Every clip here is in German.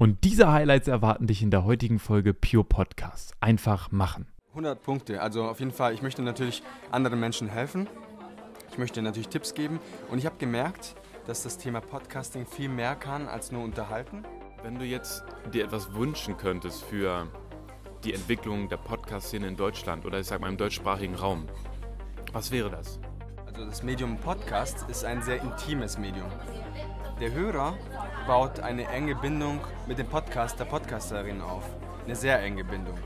Und diese Highlights erwarten dich in der heutigen Folge Pure Podcast. Einfach machen. 100 Punkte. Also auf jeden Fall, ich möchte natürlich anderen Menschen helfen. Ich möchte natürlich Tipps geben. Und ich habe gemerkt, dass das Thema Podcasting viel mehr kann als nur unterhalten. Wenn du jetzt dir etwas wünschen könntest für die Entwicklung der Podcast-Szene in Deutschland oder ich sag mal im deutschsprachigen Raum, was wäre das? Also das Medium Podcast ist ein sehr intimes Medium. Der Hörer baut eine enge Bindung mit dem Podcaster, Podcasterin auf. Eine sehr enge Bindung.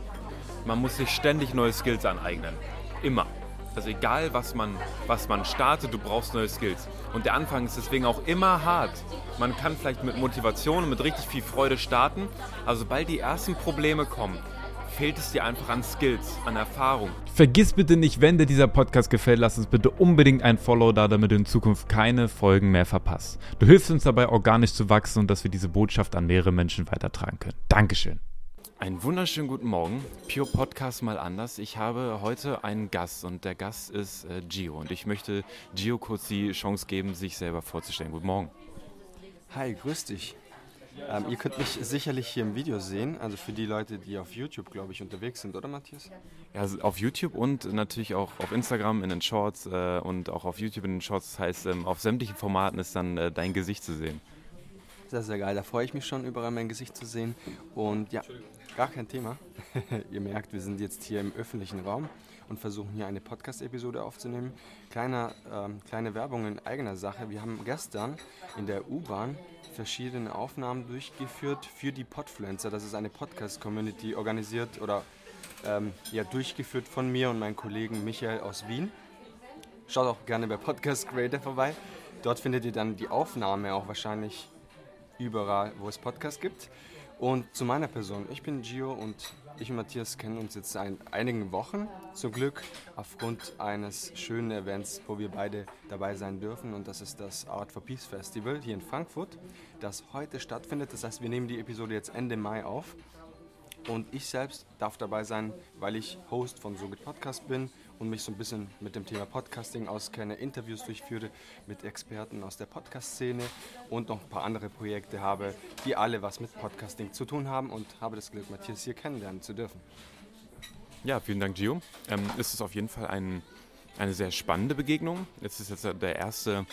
Man muss sich ständig neue Skills aneignen. Immer. Also egal, was man, was man startet, du brauchst neue Skills. Und der Anfang ist deswegen auch immer hart. Man kann vielleicht mit Motivation und mit richtig viel Freude starten, aber sobald die ersten Probleme kommen, fehlt es dir einfach an Skills, an Erfahrung. Vergiss bitte nicht, wenn dir dieser Podcast gefällt, lass uns bitte unbedingt ein Follow da, damit du in Zukunft keine Folgen mehr verpasst. Du hilfst uns dabei, organisch zu wachsen und dass wir diese Botschaft an mehrere Menschen weitertragen können. Dankeschön. Einen wunderschönen guten Morgen. Pure Podcast mal anders. Ich habe heute einen Gast und der Gast ist äh, Gio und ich möchte Gio kurz die Chance geben, sich selber vorzustellen. Guten Morgen. Hi, grüß dich. Ähm, ihr könnt mich sicherlich hier im Video sehen, also für die Leute, die auf YouTube, glaube ich, unterwegs sind, oder Matthias? Ja, also auf YouTube und natürlich auch auf Instagram in den Shorts äh, und auch auf YouTube in den Shorts. Das heißt, ähm, auf sämtlichen Formaten ist dann äh, dein Gesicht zu sehen. Sehr, sehr geil. Da freue ich mich schon, überall mein Gesicht zu sehen. Und ja, gar kein Thema. ihr merkt, wir sind jetzt hier im öffentlichen Raum und versuchen hier eine Podcast-Episode aufzunehmen. Kleiner, ähm, kleine Werbung in eigener Sache. Wir haben gestern in der U-Bahn verschiedene Aufnahmen durchgeführt für die Podfluencer. Das ist eine Podcast-Community organisiert oder ähm, ja, durchgeführt von mir und meinem Kollegen Michael aus Wien. Schaut auch gerne bei Podcast Creator vorbei. Dort findet ihr dann die Aufnahme auch wahrscheinlich überall, wo es Podcasts gibt. Und zu meiner Person. Ich bin Gio und ich und Matthias kennen uns jetzt seit einigen Wochen. Zum Glück aufgrund eines schönen Events, wo wir beide dabei sein dürfen. Und das ist das Art for Peace Festival hier in Frankfurt, das heute stattfindet. Das heißt, wir nehmen die Episode jetzt Ende Mai auf. Und ich selbst darf dabei sein, weil ich Host von So Podcast bin und mich so ein bisschen mit dem Thema Podcasting auskenne, Interviews durchführe mit Experten aus der Podcast-Szene und noch ein paar andere Projekte habe, die alle was mit Podcasting zu tun haben und habe das Glück, Matthias hier kennenlernen zu dürfen. Ja, vielen Dank, Gio. Ähm, ist es auf jeden Fall ein, eine sehr spannende Begegnung. Es ist jetzt der erste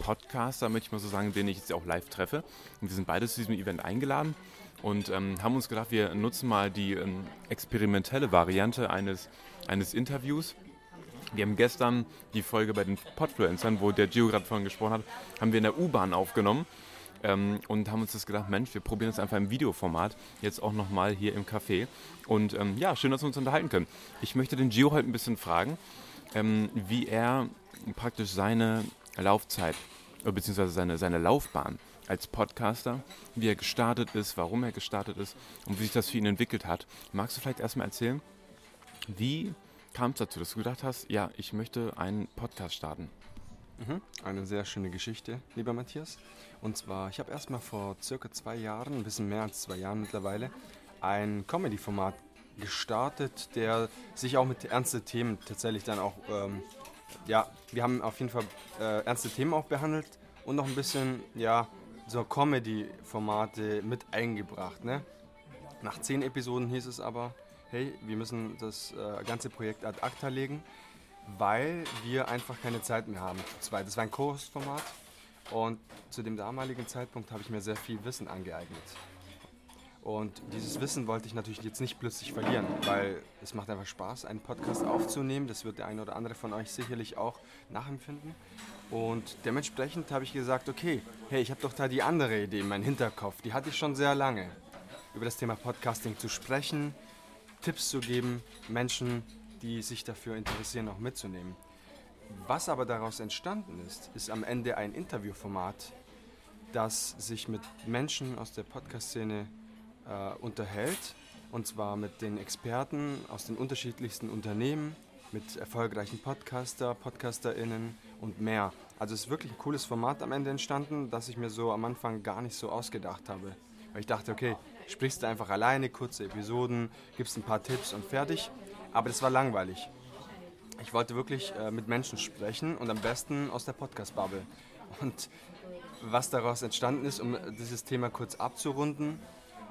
Podcaster, möchte ich mal so sagen, den ich jetzt auch live treffe. Und wir sind beide zu diesem Event eingeladen und ähm, haben uns gedacht, wir nutzen mal die ähm, experimentelle Variante eines, eines Interviews. Wir haben gestern die Folge bei den Podfluencern, wo der Gio gerade vorhin gesprochen hat, haben wir in der U-Bahn aufgenommen ähm, und haben uns das gedacht, Mensch, wir probieren das einfach im Videoformat, jetzt auch nochmal hier im Café. Und ähm, ja, schön, dass wir uns unterhalten können. Ich möchte den Gio heute ein bisschen fragen, ähm, wie er praktisch seine Laufzeit, beziehungsweise seine, seine Laufbahn als Podcaster, wie er gestartet ist, warum er gestartet ist und wie sich das für ihn entwickelt hat. Magst du vielleicht erstmal erzählen, wie kam es dazu, dass du gedacht hast, ja, ich möchte einen Podcast starten? Mhm. Eine sehr schöne Geschichte, lieber Matthias. Und zwar, ich habe erstmal vor circa zwei Jahren, ein bisschen mehr als zwei Jahren mittlerweile, ein Comedy-Format gestartet, der sich auch mit ernsten Themen tatsächlich dann auch, ähm, ja, wir haben auf jeden Fall äh, ernste Themen auch behandelt und noch ein bisschen, ja, so Comedy-Formate mit eingebracht. Ne? Nach zehn Episoden hieß es aber, hey, wir müssen das äh, ganze Projekt ad acta legen, weil wir einfach keine Zeit mehr haben. Das war ein Kursformat und zu dem damaligen Zeitpunkt habe ich mir sehr viel Wissen angeeignet. Und dieses Wissen wollte ich natürlich jetzt nicht plötzlich verlieren, weil es macht einfach Spaß, einen Podcast aufzunehmen. Das wird der eine oder andere von euch sicherlich auch nachempfinden. Und dementsprechend habe ich gesagt, okay, hey, ich habe doch da die andere Idee in meinem Hinterkopf. Die hatte ich schon sehr lange. Über das Thema Podcasting zu sprechen, Tipps zu geben, Menschen, die sich dafür interessieren, auch mitzunehmen. Was aber daraus entstanden ist, ist am Ende ein Interviewformat, das sich mit Menschen aus der Podcast-Szene äh, unterhält. Und zwar mit den Experten aus den unterschiedlichsten Unternehmen, mit erfolgreichen Podcaster, PodcasterInnen und mehr. Also es ist wirklich ein cooles Format am Ende entstanden, das ich mir so am Anfang gar nicht so ausgedacht habe. Weil ich dachte, okay, sprichst du einfach alleine, kurze Episoden, gibst ein paar Tipps und fertig. Aber das war langweilig. Ich wollte wirklich äh, mit Menschen sprechen und am besten aus der Podcast-Bubble. Und was daraus entstanden ist, um dieses Thema kurz abzurunden,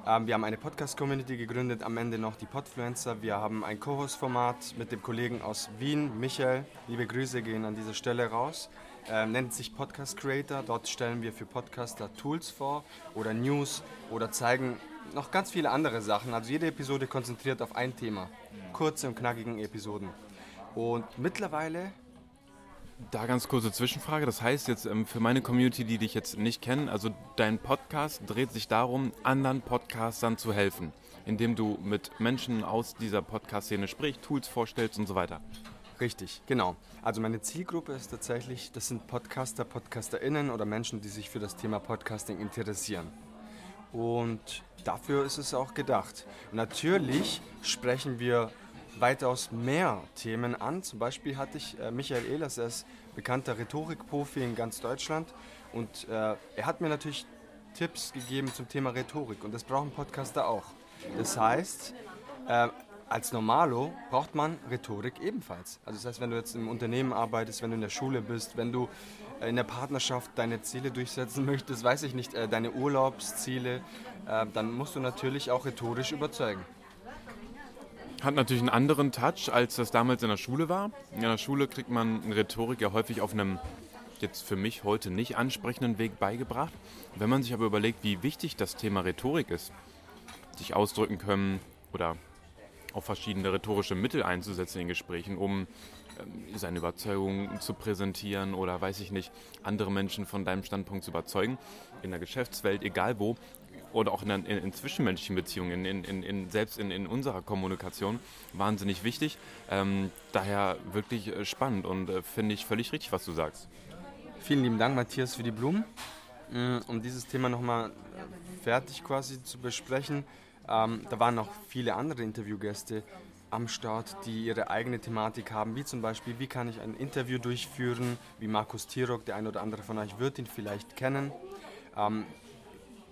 Ähm, wir haben eine Podcast-Community gegründet, am Ende noch die Podfluencer. Wir haben ein Co-Host-Format mit dem Kollegen aus Wien, Michael. Liebe Grüße gehen an dieser Stelle raus. Ähm, nennt sich Podcast Creator. Dort stellen wir für Podcaster Tools vor oder News oder zeigen noch ganz viele andere Sachen. Also jede Episode konzentriert auf ein Thema. Kurze und knackigen Episoden. Und mittlerweile da ganz kurze Zwischenfrage. Das heißt jetzt ähm, für meine Community, die dich jetzt nicht kennen, also dein Podcast dreht sich darum, anderen Podcastern zu helfen, indem du mit Menschen aus dieser Podcast-Szene sprichst, Tools vorstellst und so weiter. Richtig, genau. Also meine Zielgruppe ist tatsächlich, das sind Podcaster, PodcasterInnen oder Menschen, die sich für das Thema Podcasting interessieren. Und dafür ist es auch gedacht. Natürlich sprechen wir weitaus mehr Themen an. Zum Beispiel hatte ich äh, Michael Ehlers, er ist bekannter Rhetorikprofi in ganz Deutschland und äh, er hat mir natürlich Tipps gegeben zum Thema Rhetorik und das brauchen Podcaster auch. Das heißt, äh, als Normalo braucht man Rhetorik ebenfalls. Also das heißt, wenn du jetzt im Unternehmen arbeitest, wenn du in der Schule bist, wenn du in der Partnerschaft deine Ziele durchsetzen möchtest, weiß ich nicht, äh, deine Urlaubsziele, äh, dann musst du natürlich auch rhetorisch überzeugen. Hat natürlich einen anderen Touch, als das damals in der Schule war. In der Schule kriegt man Rhetorik ja häufig auf einem jetzt für mich heute nicht ansprechenden Weg beigebracht. Wenn man sich aber überlegt, wie wichtig das Thema Rhetorik ist, sich ausdrücken können oder auch verschiedene rhetorische Mittel einzusetzen in Gesprächen, um ähm, seine Überzeugung zu präsentieren oder weiß ich nicht, andere Menschen von deinem Standpunkt zu überzeugen, in der Geschäftswelt, egal wo, oder auch in, in, in zwischenmenschlichen Beziehungen, in, selbst in, unserer Kommunikation, wahnsinnig wichtig. Ähm, daher wirklich äh, spannend und äh, finde ich völlig richtig, was du sagst. Vielen lieben Dank, Matthias, für die Blumen. Mm, um dieses Thema nochmal äh, fertig quasi zu besprechen, ähm, da waren noch viele andere Interviewgäste am Start, die ihre eigene Thematik haben, wie zum Beispiel, wie kann ich ein Interview durchführen, wie Markus Tirok, der ein oder andere von euch wird ihn vielleicht kennen. Ähm,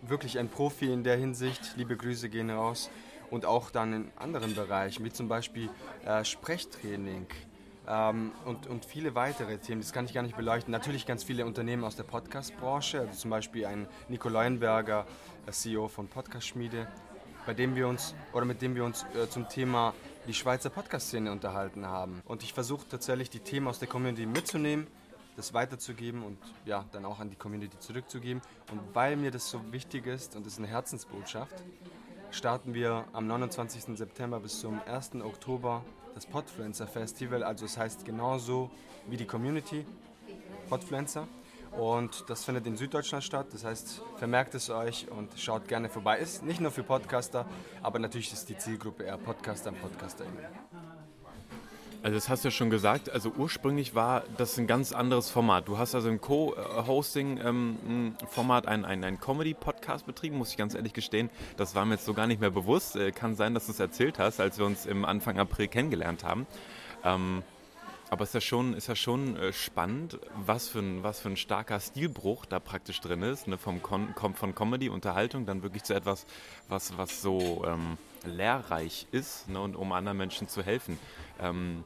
wirklich ein Profi in der Hinsicht. Liebe Grüße gehen raus. Und auch dann in anderen Bereichen, wie zum Beispiel äh, Sprechtraining ähm, und, und viele weitere Themen. Das kann ich gar nicht beleuchten. Natürlich ganz viele Unternehmen aus der Podcast-Branche, also zum Beispiel ein Nico Leuenberger, äh, CEO von Podcast Schmiede, bei dem wir uns oder mit dem wir uns äh, zum Thema die Schweizer Podcast-Szene unterhalten haben. Und ich versuche tatsächlich die Themen aus der Community mitzunehmen das weiterzugeben und ja, dann auch an die Community zurückzugeben. Und weil mir das so wichtig ist und es eine Herzensbotschaft, starten wir am 29. September bis zum 1. Oktober das Podfluencer Festival. Also es heißt genauso wie die Community Podfluencer. Und das findet in Süddeutschland statt. Das heißt, vermerkt es euch und schaut gerne vorbei. Ist nicht nur für Podcaster, aber natürlich ist die Zielgruppe eher Podcaster und PodcasterInnen. Also das hast du ja schon gesagt, also ursprünglich war das ein ganz anderes Format. Du hast also im Co-Hosting-Format einen, einen, einen Comedy-Podcast betrieben, muss ich ganz ehrlich gestehen. Das war mir jetzt so gar nicht mehr bewusst. Äh, kann sein, dass du es erzählt hast, als wir uns im Anfang April kennengelernt haben. Ähm, aber ist ja schon, ist ja schon äh, spannend, was für, ein, was für ein starker Stilbruch da praktisch drin ist, ne? Vom Con von Comedy, Unterhaltung, dann wirklich zu etwas, was, was so ähm, lehrreich ist ne? und um anderen Menschen zu helfen. Ähm,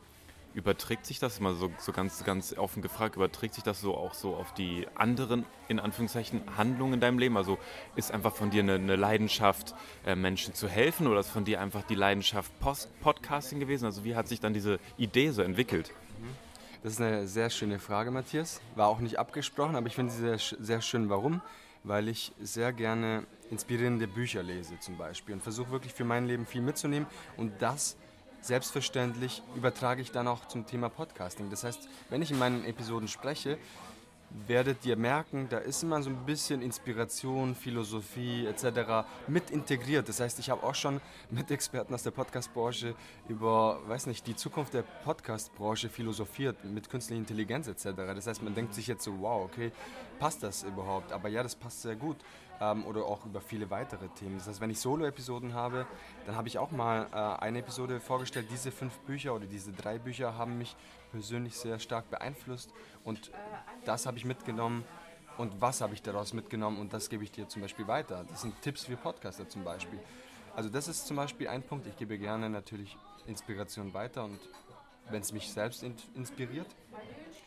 überträgt sich das mal so, so ganz, ganz offen gefragt, überträgt sich das so auch so auf die anderen, in Anführungszeichen, Handlungen in deinem Leben? Also ist einfach von dir eine, eine Leidenschaft, äh, Menschen zu helfen oder ist von dir einfach die Leidenschaft Post Podcasting gewesen? Also wie hat sich dann diese Idee so entwickelt? Das ist eine sehr schöne Frage, Matthias. War auch nicht abgesprochen, aber ich finde sie sehr, sehr schön. Warum? Weil ich sehr gerne inspirierende Bücher lese zum Beispiel und versuche wirklich für mein Leben viel mitzunehmen und das selbstverständlich übertrage ich dann auch zum Thema Podcasting. Das heißt, wenn ich in meinen Episoden spreche, werdet ihr merken, da ist immer so ein bisschen Inspiration, Philosophie etc. mit integriert. Das heißt, ich habe auch schon mit Experten aus der Podcast-Branche über, weiß nicht, die Zukunft der Podcast-Branche philosophiert, mit künstlicher Intelligenz etc. Das heißt, man denkt sich jetzt so, wow, okay, passt das überhaupt? Aber ja, das passt sehr gut. Ähm, oder auch über viele weitere Themen. Das heißt, wenn ich Solo-Episoden habe, dann habe ich auch mal äh, eine Episode vorgestellt. Diese fünf Bücher oder diese drei Bücher haben mich persönlich sehr stark beeinflusst und das habe ich mitgenommen und was habe ich daraus mitgenommen und das gebe ich dir zum Beispiel weiter. Das sind Tipps für Podcaster zum Beispiel. Also das ist zum Beispiel ein Punkt, ich gebe gerne natürlich Inspiration weiter und wenn es mich selbst in inspiriert.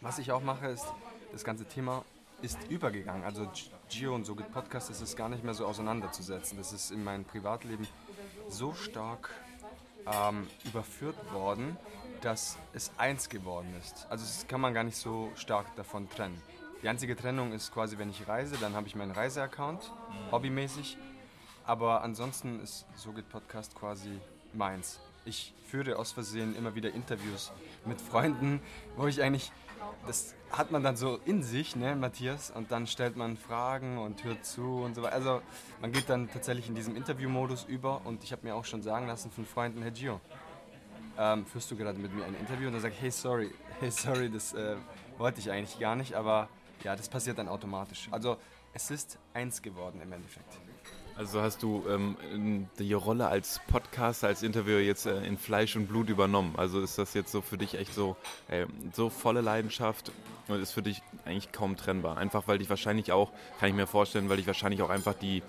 Was ich auch mache, ist das ganze Thema ist übergegangen. Also Gio und so geht Podcast, das ist gar nicht mehr so auseinanderzusetzen. Das ist in meinem Privatleben so stark ähm, überführt worden, dass es eins geworden ist. Also das kann man gar nicht so stark davon trennen. Die einzige Trennung ist quasi, wenn ich reise, dann habe ich meinen Reiseaccount, mhm. hobbymäßig. Aber ansonsten ist So geht Podcast quasi meins. Ich führe aus Versehen immer wieder Interviews mit Freunden, wo ich eigentlich, das hat man dann so in sich, ne, Matthias, und dann stellt man Fragen und hört zu und so weiter. Also man geht dann tatsächlich in diesem Interviewmodus über und ich habe mir auch schon sagen lassen von Freunden, Herr Gio, ähm, führst du gerade mit mir ein Interview? Und dann sage ich, hey, sorry, hey, sorry, das äh, wollte ich eigentlich gar nicht, aber ja, das passiert dann automatisch. Also es ist eins geworden im Endeffekt. Also hast du ähm, die Rolle als Podcaster, als Interviewer jetzt äh, in Fleisch und Blut übernommen. Also ist das jetzt so für dich echt so, äh, so volle Leidenschaft und ist für dich eigentlich kaum trennbar. Einfach weil dich wahrscheinlich auch, kann ich mir vorstellen, weil dich wahrscheinlich auch einfach die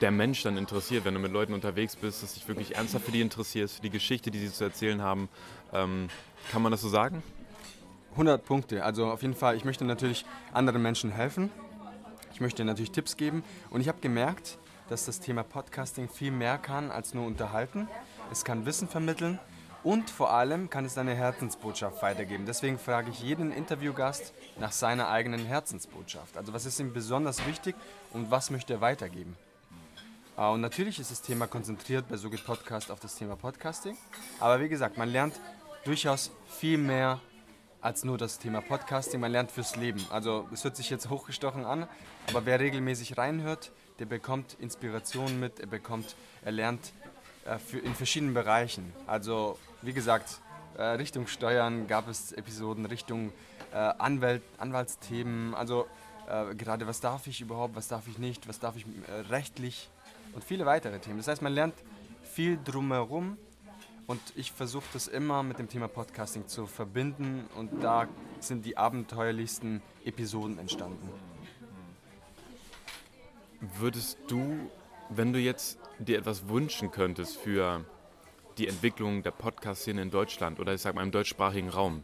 der Mensch dann interessiert, wenn du mit Leuten unterwegs bist, dass dich wirklich ernsthaft für die interessierst, für die Geschichte, die sie zu erzählen haben. Ähm, kann man das so sagen? 100 Punkte. Also auf jeden Fall, ich möchte natürlich anderen Menschen helfen ich möchte natürlich Tipps geben und ich habe gemerkt, dass das Thema Podcasting viel mehr kann als nur unterhalten. Es kann Wissen vermitteln und vor allem kann es eine Herzensbotschaft weitergeben. Deswegen frage ich jeden Interviewgast nach seiner eigenen Herzensbotschaft. Also was ist ihm besonders wichtig und was möchte er weitergeben? Ah, und natürlich ist das Thema konzentriert bei So Podcast auf das Thema Podcasting. Aber wie gesagt, man lernt durchaus viel mehr als nur das Thema Podcasting. Man lernt fürs Leben. Also es hört sich jetzt hochgestochen an, aber wer regelmäßig reinhört, der bekommt Inspiration mit, er bekommt, er lernt äh, für, in verschiedenen Bereichen. Also wie gesagt, äh, Richtung Steuern gab es Episoden, Richtung äh, Anwalt, Anwaltsthemen, also äh, gerade was darf ich überhaupt, was darf ich nicht, was darf ich äh, rechtlich und viele weitere Themen. Das heißt, man lernt viel drumherum und ich versuche das immer mit dem Thema Podcasting zu verbinden und da sind die abenteuerlichsten Episoden entstanden. Würdest du, wenn du jetzt dir etwas wünschen könntest für die Entwicklung der Podcast-Szene in Deutschland oder ich sag mal im deutschsprachigen Raum,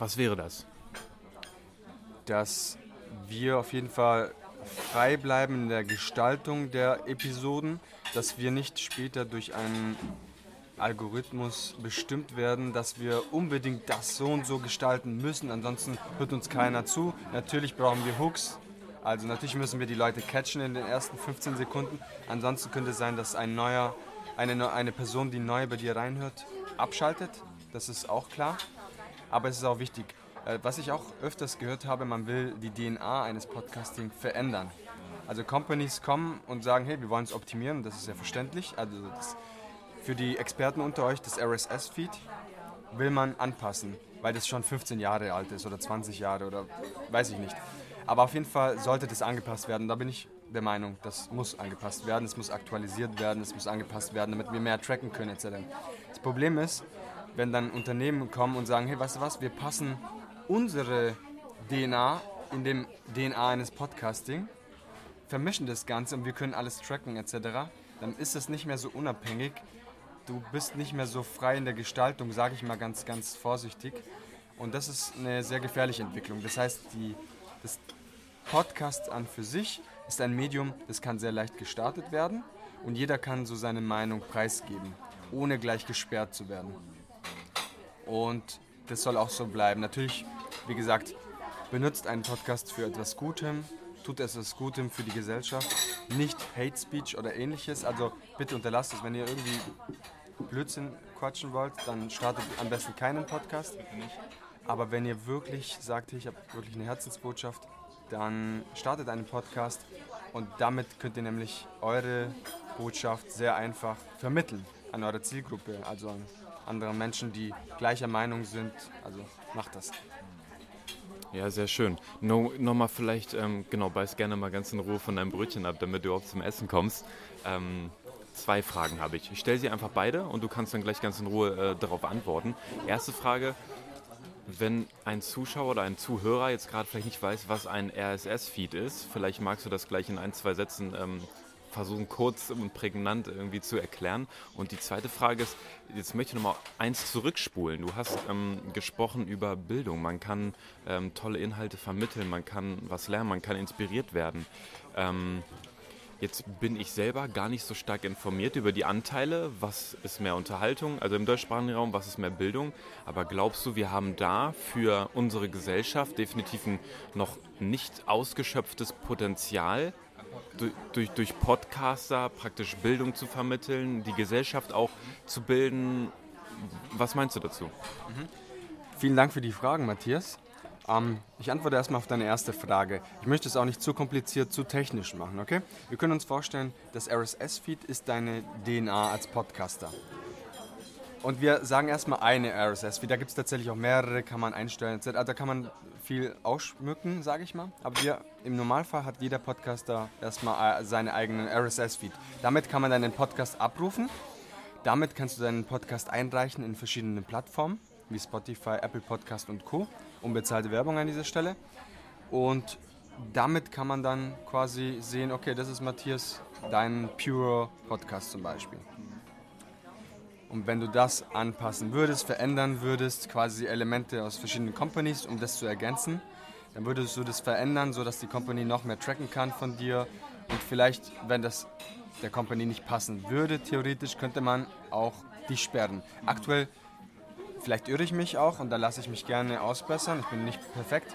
was wäre das? Dass wir auf jeden Fall frei bleiben in der Gestaltung der Episoden, dass wir nicht später durch einen Algorithmus bestimmt werden, dass wir unbedingt das so und so gestalten müssen, ansonsten hört uns keiner zu. Natürlich brauchen wir Hooks, also natürlich müssen wir die Leute catchen in den ersten 15 Sekunden. Ansonsten könnte es sein, dass ein neuer, eine, eine Person, die neu bei dir reinhört, abschaltet. Das ist auch klar. Aber es ist auch wichtig. Äh, was ich auch öfters gehört habe, man will die DNA eines Podcasting verändern. Also Companies kommen und sagen, hey, wir wollen es optimieren, das ist ja verständlich. Also das für die Experten unter euch, das RSS-Feed will man anpassen, weil das schon 15 Jahre alt ist oder 20 Jahre oder weiß ich nicht. Aber auf jeden Fall sollte das angepasst werden. Da bin ich der Meinung, das muss angepasst werden, es muss aktualisiert werden, es muss angepasst werden, damit wir mehr tracken können etc. Das Problem ist, wenn dann Unternehmen kommen und sagen, hey, weißt du was, wir passen unsere DNA in dem DNA eines Podcasting, vermischen das Ganze und wir können alles tracken etc., dann ist es nicht mehr so unabhängig du bist nicht mehr so frei in der Gestaltung, sage ich mal ganz, ganz vorsichtig. Und das ist eine sehr gefährliche Entwicklung. Das heißt, die, das Podcast an für sich ist ein Medium, das kann sehr leicht gestartet werden und jeder kann so seine Meinung preisgeben, ohne gleich gesperrt zu werden. Und das soll auch so bleiben. Natürlich, wie gesagt, benutzt einen Podcast für etwas Gutem, tut etwas Gutem für die Gesellschaft, nicht Hate Speech oder ähnliches. Also bitte unterlasst es, wenn ihr irgendwie Blödsinn quatschen wollt, dann startet am besten keinen Podcast. Aber wenn ihr wirklich sagt, ich habe wirklich eine Herzensbotschaft, dann startet einen Podcast und damit könnt ihr nämlich eure Botschaft sehr einfach vermitteln an eure Zielgruppe, also an andere Menschen, die gleicher Meinung sind. Also macht das. Ja, sehr schön. No, Nochmal vielleicht, ähm, genau, beiß gerne mal ganz in Ruhe von deinem Brötchen ab, damit du überhaupt zum Essen kommst. Ähm, zwei Fragen habe ich. Ich stelle sie einfach beide und du kannst dann gleich ganz in Ruhe äh, darauf antworten. Erste Frage, wenn ein Zuschauer oder ein Zuhörer jetzt gerade vielleicht nicht weiß, was ein RSS-Feed ist, vielleicht magst du das gleich in ein, zwei Sätzen ähm, versuchen kurz und prägnant irgendwie zu erklären. Und die zweite Frage ist, jetzt möchte ich nochmal eins zurückspulen. Du hast ähm, gesprochen über Bildung. Man kann ähm, tolle Inhalte vermitteln, man kann was lernen, man kann inspiriert werden. Ähm, Jetzt bin ich selber gar nicht so stark informiert über die Anteile. Was ist mehr Unterhaltung, also im deutschsprachigen Raum, was ist mehr Bildung? Aber glaubst du, wir haben da für unsere Gesellschaft definitiv ein noch nicht ausgeschöpftes Potenzial, durch, durch, durch Podcaster praktisch Bildung zu vermitteln, die Gesellschaft auch zu bilden? Was meinst du dazu? Mhm. Vielen Dank für die Fragen, Matthias. Ähm, ich antworte erstmal auf deine erste Frage. Ich möchte es auch nicht zu kompliziert, zu technisch machen, okay? Wir können uns vorstellen, das RSS-Feed ist deine DNA als Podcaster. Und wir sagen erstmal eine RSS-Feed. Da gibt es tatsächlich auch mehrere, kann man einstellen. Also da kann man viel ausschmücken, sage ich mal. Aber wir, im Normalfall hat jeder Podcaster erstmal äh, seinen eigenen RSS-Feed. Damit kann man deinen Podcast abrufen. Damit kannst du deinen Podcast einreichen in verschiedenen Plattformen wie Spotify, Apple Podcast und Co. Unbezahlte Werbung an dieser Stelle. Und damit kann man dann quasi sehen, okay, das ist Matthias, dein Pure Podcast zum Beispiel. Und wenn du das anpassen würdest, verändern würdest, quasi Elemente aus verschiedenen Companies, um das zu ergänzen, dann würdest du das verändern, sodass die Company noch mehr tracken kann von dir. Und vielleicht, wenn das der Company nicht passen würde, theoretisch könnte man auch dich sperren. Aktuell Vielleicht irre ich mich auch und da lasse ich mich gerne ausbessern. Ich bin nicht perfekt.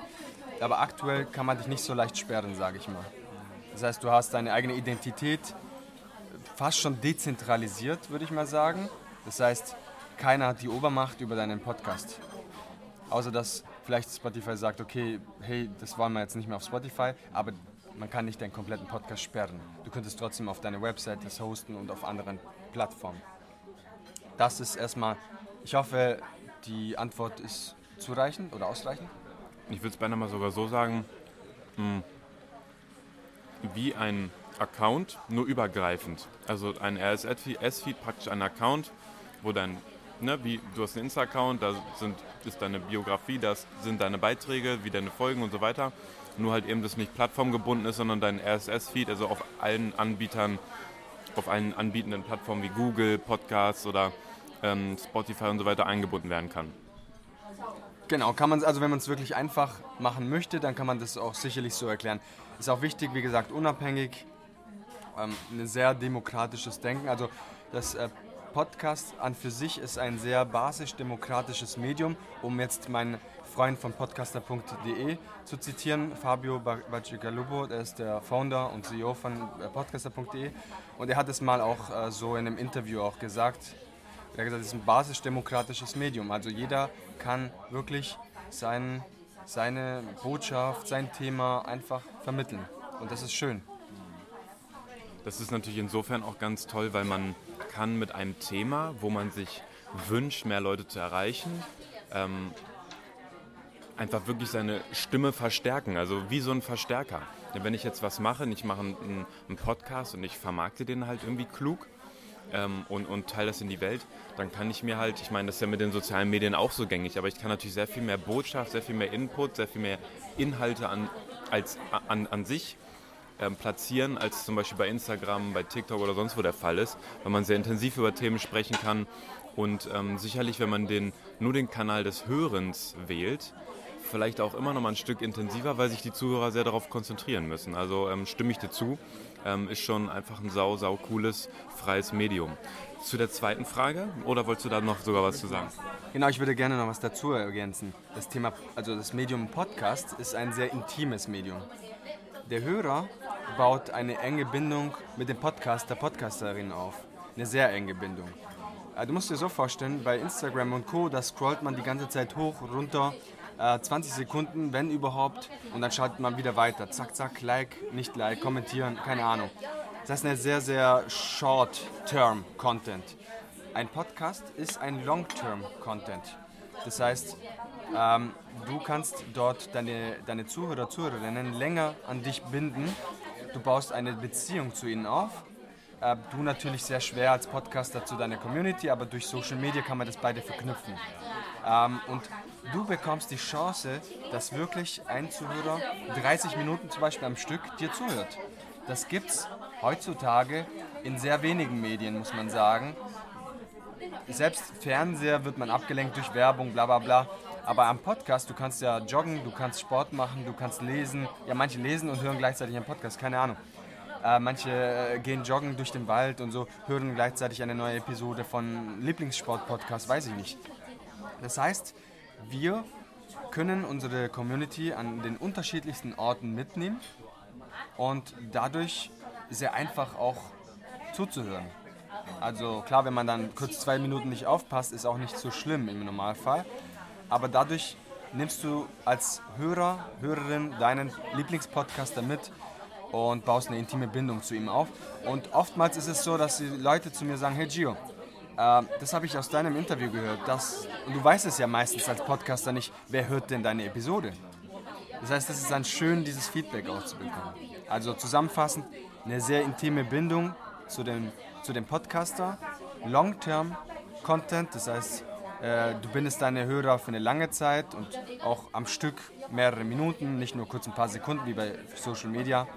Aber aktuell kann man dich nicht so leicht sperren, sage ich mal. Das heißt, du hast deine eigene Identität fast schon dezentralisiert, würde ich mal sagen. Das heißt, keiner hat die Obermacht über deinen Podcast. Außer dass vielleicht Spotify sagt, okay, hey, das wollen wir jetzt nicht mehr auf Spotify, aber man kann nicht deinen kompletten Podcast sperren. Du könntest trotzdem auf deine Website das hosten und auf anderen Plattformen. Das ist erstmal, ich hoffe, die Antwort ist zureichend oder ausreichend? Ich würde es beinahe mal sogar so sagen, hm, wie ein Account, nur übergreifend. Also ein RSS-Feed, praktisch ein Account, wo dann, ne, wie du hast einen Insta-Account, da sind, ist deine Biografie, das sind deine Beiträge, wie deine Folgen und so weiter. Nur halt eben, das nicht plattformgebunden ist, sondern dein RSS-Feed, also auf allen Anbietern, auf allen anbietenden Plattformen wie Google, Podcasts oder ähm, Spotify und so weiter eingebunden werden kann. Genau, kann man also wenn man es wirklich einfach machen möchte, dann kann man das auch sicherlich so erklären. Ist auch wichtig, wie gesagt, unabhängig, ähm, ein sehr demokratisches Denken. Also das äh, Podcast an für sich ist ein sehr basisch-demokratisches Medium, um jetzt meinen Freund von podcaster.de zu zitieren, Fabio Bacigalupo, der ist der Founder und CEO von äh, podcaster.de und er hat es mal auch äh, so in einem Interview auch gesagt, er hat gesagt, es ist ein basisdemokratisches Medium. Also jeder kann wirklich sein, seine Botschaft, sein Thema einfach vermitteln. Und das ist schön. Das ist natürlich insofern auch ganz toll, weil man kann mit einem Thema, wo man sich wünscht, mehr Leute zu erreichen, ähm, einfach wirklich seine Stimme verstärken. Also wie so ein Verstärker. Wenn ich jetzt was mache, ich mache einen, einen Podcast und ich vermarkte den halt irgendwie klug, ähm, und, und teile das in die Welt, dann kann ich mir halt, ich meine, das ist ja mit den sozialen Medien auch so gängig, aber ich kann natürlich sehr viel mehr Botschaft, sehr viel mehr Input, sehr viel mehr Inhalte an, als, an, an sich ähm, platzieren, als zum Beispiel bei Instagram, bei TikTok oder sonst wo der Fall ist, weil man sehr intensiv über Themen sprechen kann und ähm, sicherlich, wenn man den, nur den Kanal des Hörens wählt, vielleicht auch immer noch mal ein Stück intensiver, weil sich die Zuhörer sehr darauf konzentrieren müssen. Also ähm, stimme ich dir zu ähm, ist schon einfach ein sau, sau cooles, freies Medium. Zu der zweiten Frage oder wolltest du da noch sogar was zu sagen? Genau, ich würde gerne noch was dazu ergänzen. Das Thema, also das Medium Podcast ist ein sehr intimes Medium. Der Hörer baut eine enge Bindung mit dem Podcast, der Podcasterin auf. Eine sehr enge Bindung. Äh, du musst dir so vorstellen, bei Instagram und Co., da scrollt man die ganze Zeit hoch, runter, 20 äh, Sekunden, wenn überhaupt, und dann schaltet man wieder weiter. Zack, zack, Like, nicht Like, kommentieren, keine Ahnung. Das ist eine sehr, sehr Short-Term-Content. Ein Podcast ist ein Long-Term-Content. Das heißt, ähm, du kannst dort deine, deine Zuhörer, Zuhörerinnen länger an dich binden. Du baust eine Beziehung zu ihnen auf. Äh, du natürlich sehr schwer als Podcaster zu deiner Community, aber durch Social Media kann man das beide verknüpfen. Ähm, und du bekommst die Chance, dass wirklich ein Zuhörer 30 Minuten zum Beispiel am Stück dir zuhört. Das gibt's heutzutage in sehr wenigen Medien, muss man sagen. Selbst Fernseher wird man abgelenkt durch Werbung, bla bla bla. Aber am Podcast, du kannst ja joggen, du kannst Sport machen, du kannst lesen. Ja, manche lesen und hören gleichzeitig einen Podcast, keine Ahnung. Äh, manche äh, gehen joggen durch den Wald und so, hören gleichzeitig eine neue Episode von Lieblingssport-Podcast, weiß ich nicht. Das heißt, wir können unsere Community an den unterschiedlichsten Orten mitnehmen und dadurch sehr einfach auch zuzuhören. Also klar, wenn man dann kurz zwei Minuten nicht aufpasst, ist auch nicht so schlimm im Normalfall. Aber dadurch nimmst du als Hörer, Hörerin deinen Lieblingspodcaster mit und baust eine intime Bindung zu ihm auf. Und oftmals ist es so, dass die Leute zu mir sagen, hey Gio, äh, das habe ich aus deinem Interview gehört. Das, und du weißt es ja meistens als Podcaster nicht, wer hört denn deine Episode. Das heißt, es ist dann schön, dieses Feedback auch zu bekommen. Also zusammenfassend, eine sehr intime Bindung zu dem, zu dem Podcaster, Long-Term Content, das heißt, äh, du bindest deine Hörer für eine lange Zeit und auch am Stück mehrere Minuten, nicht nur kurz ein paar Sekunden wie bei Social Media.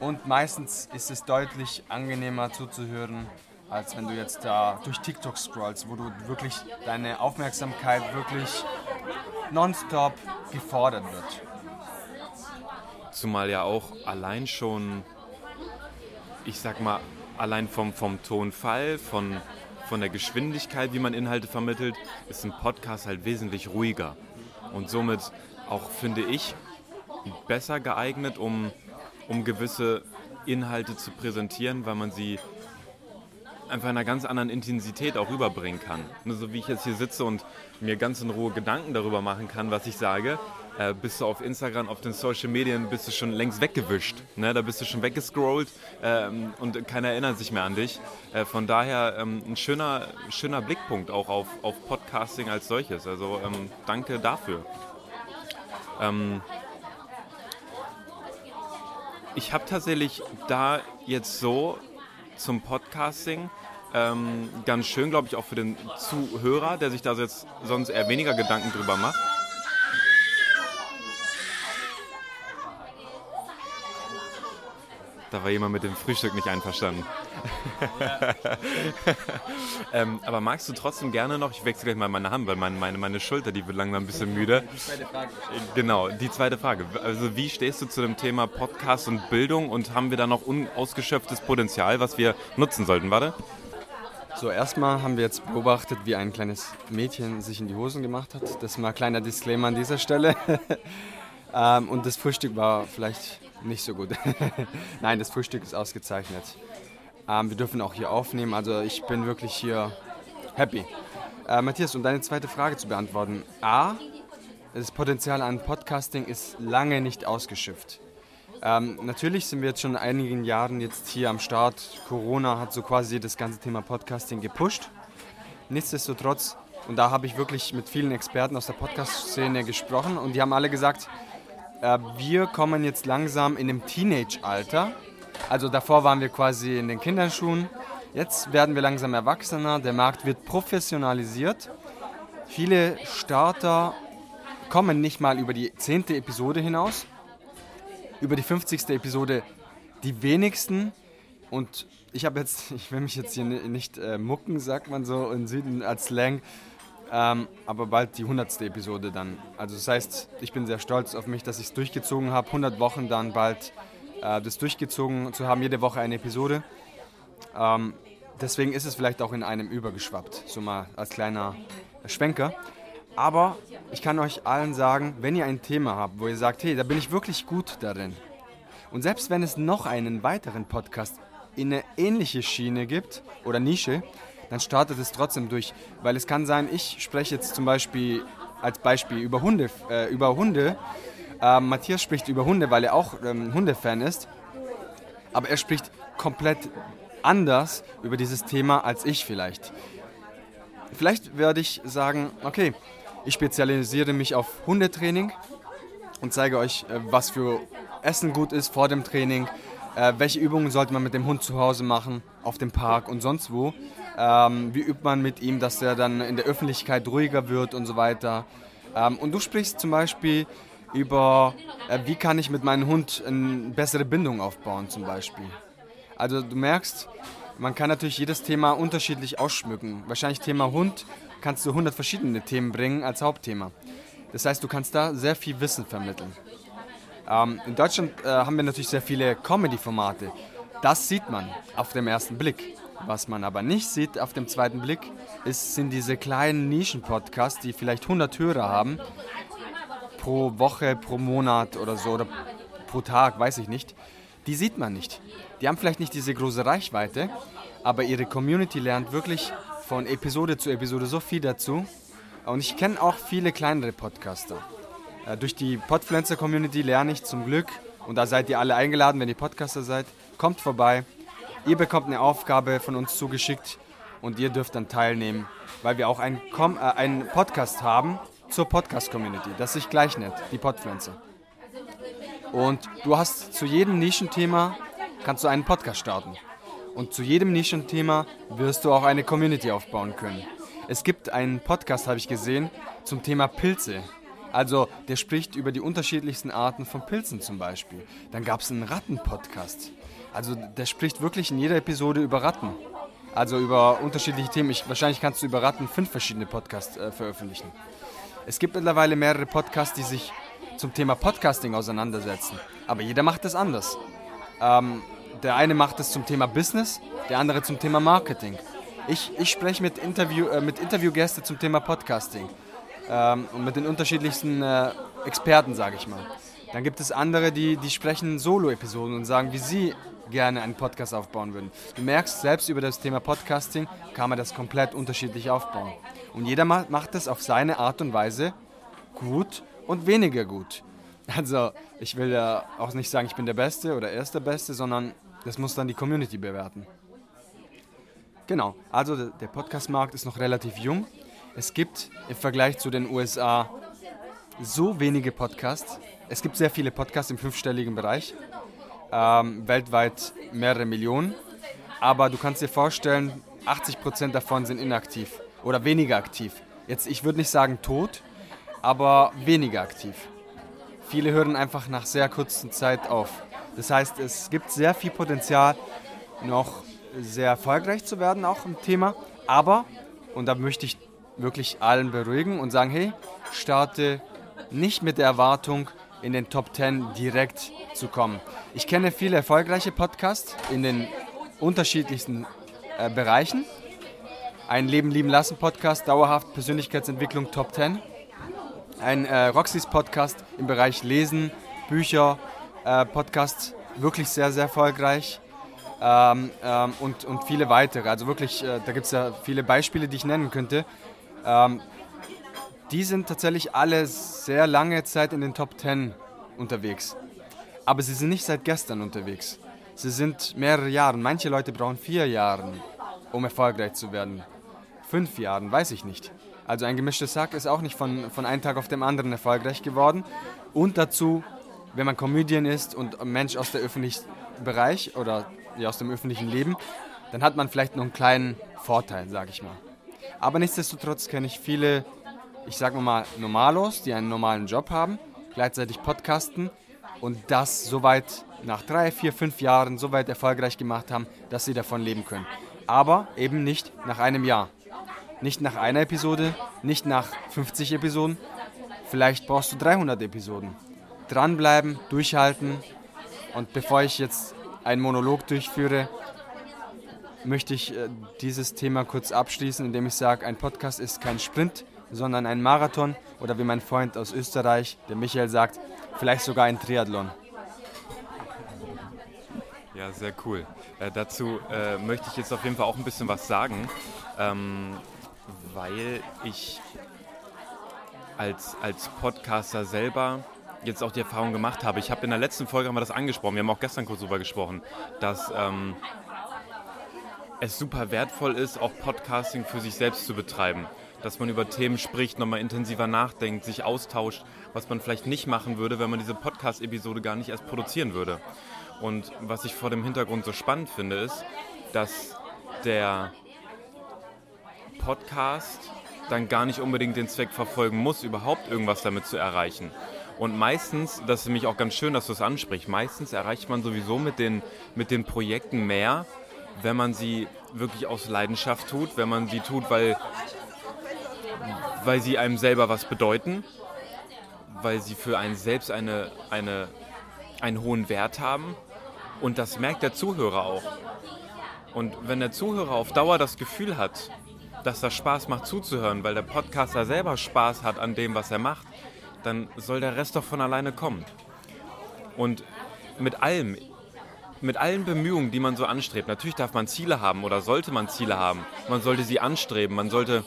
Und meistens ist es deutlich angenehmer zuzuhören, als wenn du jetzt da durch TikTok scrollst, wo du wirklich deine Aufmerksamkeit wirklich nonstop gefordert wird. Zumal ja auch allein schon, ich sag mal, allein vom, vom Tonfall, von, von der Geschwindigkeit, wie man Inhalte vermittelt, ist ein Podcast halt wesentlich ruhiger. Und somit auch, finde ich, besser geeignet, um um gewisse Inhalte zu präsentieren, weil man sie einfach in einer ganz anderen Intensität auch rüberbringen kann. Nur so wie ich jetzt hier sitze und mir ganz in Ruhe Gedanken darüber machen kann, was ich sage, äh, bist du auf Instagram, auf den Social Medien, bist du schon längst weggewischt. Ne? Da bist du schon weggescrollt ähm, und keiner erinnert sich mehr an dich. Äh, von daher ähm, ein schöner, schöner Blickpunkt auch auf, auf Podcasting als solches. Also ähm, danke dafür. Ähm, ich habe tatsächlich da jetzt so zum Podcasting ähm, ganz schön, glaube ich, auch für den Zuhörer, der sich da jetzt sonst eher weniger Gedanken drüber macht. Da war jemand mit dem Frühstück nicht einverstanden. ähm, aber magst du trotzdem gerne noch, ich wechsle gleich mal meine Hand, weil meine, meine, meine Schulter, die wird langsam ein bisschen müde. Die zweite Frage. Genau, die zweite Frage. Also wie stehst du zu dem Thema Podcast und Bildung und haben wir da noch unausgeschöpftes Potenzial, was wir nutzen sollten? Warte. So, erstmal haben wir jetzt beobachtet, wie ein kleines Mädchen sich in die Hosen gemacht hat. Das ist mal ein kleiner Disclaimer an dieser Stelle. ähm, und das Frühstück war vielleicht nicht so gut. Nein, das Frühstück ist ausgezeichnet. Ähm, wir dürfen auch hier aufnehmen, also ich bin wirklich hier happy. Äh, Matthias, um deine zweite Frage zu beantworten. A, das Potenzial an Podcasting ist lange nicht ausgeschöpft. Ähm, natürlich sind wir jetzt schon in einigen Jahren jetzt hier am Start. Corona hat so quasi das ganze Thema Podcasting gepusht. Nichtsdestotrotz, und da habe ich wirklich mit vielen Experten aus der Podcast-Szene gesprochen und die haben alle gesagt, äh, wir kommen jetzt langsam in dem Teenage-Alter. Also davor waren wir quasi in den Kinderschuhen. Jetzt werden wir langsam erwachsener. Der Markt wird professionalisiert. Viele Starter kommen nicht mal über die zehnte Episode hinaus. Über die 50. Episode die wenigsten. Und ich habe jetzt, ich will mich jetzt hier nicht äh, mucken, sagt man so in Süden als Slang. Ähm, aber bald die 100. Episode dann. Also das heißt, ich bin sehr stolz auf mich, dass ich es durchgezogen habe. 100 Wochen dann bald äh, das durchgezogen zu haben, jede Woche eine Episode. Ähm, deswegen ist es vielleicht auch in einem übergeschwappt, so mal als kleiner Schwenker. Aber ich kann euch allen sagen, wenn ihr ein Thema habt, wo ihr sagt, hey, da bin ich wirklich gut darin. Und selbst wenn es noch einen weiteren Podcast in eine ähnliche Schiene gibt oder Nische, dann startet es trotzdem durch. Weil es kann sein, ich spreche jetzt zum Beispiel als Beispiel über Hunde, äh, über Hunde. Äh, Matthias spricht über Hunde, weil er auch ähm, Hundefan ist. Aber er spricht komplett anders über dieses Thema als ich vielleicht. Vielleicht werde ich sagen, okay, ich spezialisiere mich auf Hundetraining und zeige euch, äh, was für Essen gut ist vor dem Training, äh, welche Übungen sollte man mit dem Hund zu Hause machen, auf dem Park und sonst wo. Ähm, wie übt man mit ihm, dass er dann in der Öffentlichkeit ruhiger wird und so weiter. Ähm, und du sprichst zum Beispiel über, äh, wie kann ich mit meinem Hund eine bessere Bindung aufbauen zum Beispiel. Also du merkst, man kann natürlich jedes Thema unterschiedlich ausschmücken. Wahrscheinlich Thema Hund kannst du 100 verschiedene Themen bringen als Hauptthema. Das heißt, du kannst da sehr viel Wissen vermitteln. Ähm, in Deutschland äh, haben wir natürlich sehr viele Comedy-Formate. Das sieht man auf dem ersten Blick. Was man aber nicht sieht auf dem zweiten Blick, ist, sind diese kleinen Nischen-Podcasts, die vielleicht 100 Hörer haben, pro Woche, pro Monat oder so, oder pro Tag, weiß ich nicht. Die sieht man nicht. Die haben vielleicht nicht diese große Reichweite, aber ihre Community lernt wirklich von Episode zu Episode so viel dazu. Und ich kenne auch viele kleinere Podcaster. Äh, durch die Podfluencer-Community lerne ich zum Glück, und da seid ihr alle eingeladen, wenn ihr Podcaster seid, kommt vorbei. Ihr bekommt eine Aufgabe von uns zugeschickt und ihr dürft dann teilnehmen, weil wir auch einen, Com äh, einen Podcast haben zur Podcast-Community, das sich gleich nennt, die Podfluencer. Und du hast zu jedem Nischenthema kannst du einen Podcast starten. Und zu jedem Nischenthema wirst du auch eine Community aufbauen können. Es gibt einen Podcast, habe ich gesehen, zum Thema Pilze. Also der spricht über die unterschiedlichsten Arten von Pilzen zum Beispiel. Dann gab es einen Ratten-Podcast. Also der spricht wirklich in jeder Episode über Ratten. Also über unterschiedliche Themen. Ich, wahrscheinlich kannst du über Ratten fünf verschiedene Podcasts äh, veröffentlichen. Es gibt mittlerweile mehrere Podcasts, die sich zum Thema Podcasting auseinandersetzen. Aber jeder macht es anders. Ähm, der eine macht es zum Thema Business, der andere zum Thema Marketing. Ich, ich spreche mit, Interview, äh, mit Interviewgästen zum Thema Podcasting ähm, und mit den unterschiedlichsten äh, Experten, sage ich mal. Dann gibt es andere, die, die sprechen Solo-Episoden und sagen, wie sie gerne einen Podcast aufbauen würden. Du merkst, selbst über das Thema Podcasting kann man das komplett unterschiedlich aufbauen. Und jeder macht es auf seine Art und Weise gut und weniger gut. Also ich will ja auch nicht sagen, ich bin der Beste oder er ist der Beste, sondern das muss dann die Community bewerten. Genau, also der Podcastmarkt ist noch relativ jung. Es gibt im Vergleich zu den USA so wenige Podcasts. Es gibt sehr viele Podcasts im fünfstelligen Bereich, ähm, weltweit mehrere Millionen. Aber du kannst dir vorstellen, 80% davon sind inaktiv oder weniger aktiv. Jetzt, ich würde nicht sagen tot, aber weniger aktiv. Viele hören einfach nach sehr kurzer Zeit auf. Das heißt, es gibt sehr viel Potenzial, noch sehr erfolgreich zu werden, auch im Thema. Aber, und da möchte ich wirklich allen beruhigen und sagen, hey, starte nicht mit der Erwartung, in den Top 10 direkt zu kommen. Ich kenne viele erfolgreiche Podcasts in den unterschiedlichsten äh, Bereichen. Ein Leben lieben lassen Podcast, dauerhaft Persönlichkeitsentwicklung Top 10 ein äh, Roxys Podcast im Bereich Lesen, Bücher, äh, Podcast, wirklich sehr, sehr erfolgreich. Ähm, ähm, und, und viele weitere. Also wirklich, äh, da gibt es ja viele Beispiele, die ich nennen könnte. Ähm, die sind tatsächlich alle sehr lange Zeit in den Top 10 unterwegs. Aber sie sind nicht seit gestern unterwegs. Sie sind mehrere Jahre. Manche Leute brauchen vier Jahre, um erfolgreich zu werden. Fünf Jahre, weiß ich nicht. Also ein gemischtes Sack ist auch nicht von, von einem Tag auf den anderen erfolgreich geworden. Und dazu, wenn man Comedian ist und Mensch aus dem öffentlichen Bereich oder ja, aus dem öffentlichen Leben, dann hat man vielleicht noch einen kleinen Vorteil, sage ich mal. Aber nichtsdestotrotz kenne ich viele, ich sage mal Normalos, die einen normalen Job haben, gleichzeitig podcasten und das soweit nach drei, vier, fünf Jahren so weit erfolgreich gemacht haben, dass sie davon leben können. Aber eben nicht nach einem Jahr. Nicht nach einer Episode, nicht nach 50 Episoden. Vielleicht brauchst du 300 Episoden. Dranbleiben, durchhalten. Und bevor ich jetzt einen Monolog durchführe, möchte ich äh, dieses Thema kurz abschließen, indem ich sage, ein Podcast ist kein Sprint, sondern ein Marathon oder wie mein Freund aus Österreich, der Michael sagt, vielleicht sogar ein Triathlon. Ja, sehr cool. Äh, dazu äh, möchte ich jetzt auf jeden Fall auch ein bisschen was sagen. Ähm, weil ich als, als Podcaster selber jetzt auch die Erfahrung gemacht habe. Ich habe in der letzten Folge haben wir das angesprochen, wir haben auch gestern kurz darüber gesprochen, dass ähm, es super wertvoll ist, auch Podcasting für sich selbst zu betreiben. Dass man über Themen spricht, nochmal intensiver nachdenkt, sich austauscht, was man vielleicht nicht machen würde, wenn man diese Podcast-Episode gar nicht erst produzieren würde. Und was ich vor dem Hintergrund so spannend finde, ist, dass der Podcast dann gar nicht unbedingt den Zweck verfolgen muss, überhaupt irgendwas damit zu erreichen. Und meistens, das ist nämlich auch ganz schön, dass du es ansprichst, meistens erreicht man sowieso mit den, mit den Projekten mehr, wenn man sie wirklich aus Leidenschaft tut, wenn man sie tut, weil, weil sie einem selber was bedeuten, weil sie für einen selbst eine, eine, einen hohen Wert haben. Und das merkt der Zuhörer auch. Und wenn der Zuhörer auf Dauer das Gefühl hat, dass das Spaß macht zuzuhören, weil der Podcaster selber Spaß hat an dem, was er macht, dann soll der Rest doch von alleine kommen. Und mit allem, mit allen Bemühungen, die man so anstrebt, natürlich darf man Ziele haben oder sollte man Ziele haben. Man sollte sie anstreben, man sollte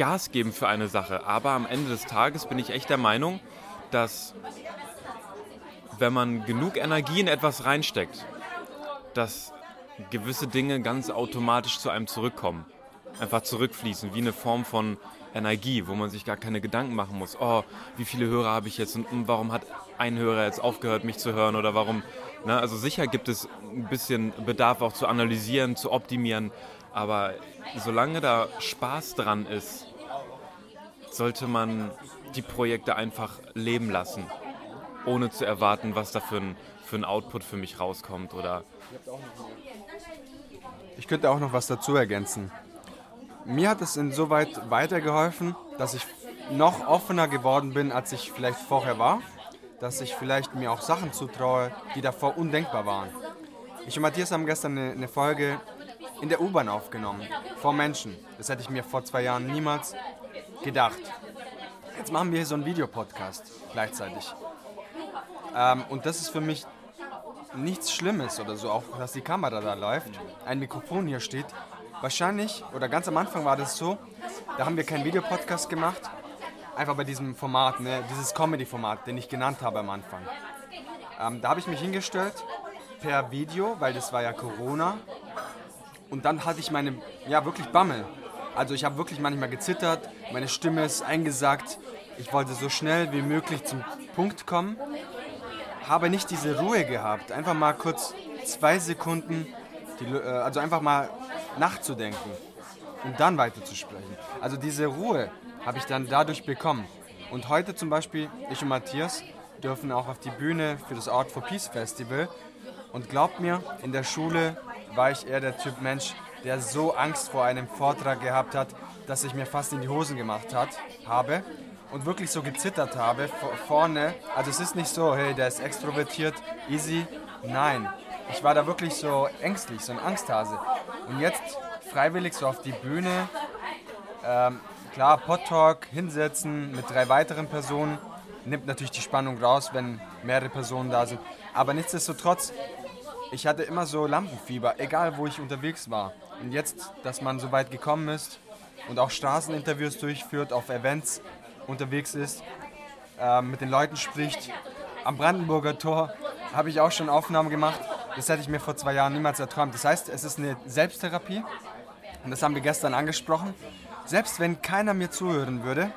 Gas geben für eine Sache. Aber am Ende des Tages bin ich echt der Meinung, dass wenn man genug Energie in etwas reinsteckt, dass gewisse Dinge ganz automatisch zu einem zurückkommen. Einfach zurückfließen, wie eine Form von Energie, wo man sich gar keine Gedanken machen muss. Oh, wie viele Hörer habe ich jetzt und warum hat ein Hörer jetzt aufgehört, mich zu hören oder warum. Ne? Also sicher gibt es ein bisschen Bedarf auch zu analysieren, zu optimieren, aber solange da Spaß dran ist, sollte man die Projekte einfach leben lassen, ohne zu erwarten, was da für ein, für ein Output für mich rauskommt oder ich könnte auch noch was dazu ergänzen. Mir hat es insoweit weitergeholfen, dass ich noch offener geworden bin, als ich vielleicht vorher war. Dass ich vielleicht mir auch Sachen zutraue, die davor undenkbar waren. Ich und Matthias haben gestern eine, eine Folge in der U-Bahn aufgenommen, vor Menschen. Das hätte ich mir vor zwei Jahren niemals gedacht. Jetzt machen wir hier so einen Videopodcast gleichzeitig. Ähm, und das ist für mich nichts Schlimmes oder so, auch dass die Kamera da läuft, ein Mikrofon hier steht. Wahrscheinlich, oder ganz am Anfang war das so, da haben wir keinen Videopodcast gemacht, einfach bei diesem Format, ne, dieses Comedy-Format, den ich genannt habe am Anfang. Ähm, da habe ich mich hingestellt per Video, weil das war ja Corona. Und dann hatte ich meine, ja wirklich Bammel. Also ich habe wirklich manchmal gezittert, meine Stimme ist eingesackt. Ich wollte so schnell wie möglich zum Punkt kommen habe nicht diese Ruhe gehabt, einfach mal kurz zwei Sekunden, die, äh, also einfach mal nachzudenken und dann weiterzusprechen. Also diese Ruhe habe ich dann dadurch bekommen. Und heute zum Beispiel, ich und Matthias dürfen auch auf die Bühne für das Art for Peace Festival. Und glaubt mir, in der Schule war ich eher der Typ Mensch, der so Angst vor einem Vortrag gehabt hat, dass ich mir fast in die Hosen gemacht hat, habe und wirklich so gezittert habe vorne. Also es ist nicht so, hey, der ist extrovertiert, easy. Nein, ich war da wirklich so ängstlich, so ein Angsthase. Und jetzt freiwillig so auf die Bühne, ähm, klar, Podtalk, hinsetzen mit drei weiteren Personen, nimmt natürlich die Spannung raus, wenn mehrere Personen da sind. Aber nichtsdestotrotz, ich hatte immer so Lampenfieber, egal wo ich unterwegs war. Und jetzt, dass man so weit gekommen ist und auch Straßeninterviews durchführt auf Events, unterwegs ist, äh, mit den Leuten spricht. Am Brandenburger Tor habe ich auch schon Aufnahmen gemacht. Das hätte ich mir vor zwei Jahren niemals erträumt. Das heißt, es ist eine Selbsttherapie und das haben wir gestern angesprochen. Selbst wenn keiner mir zuhören würde,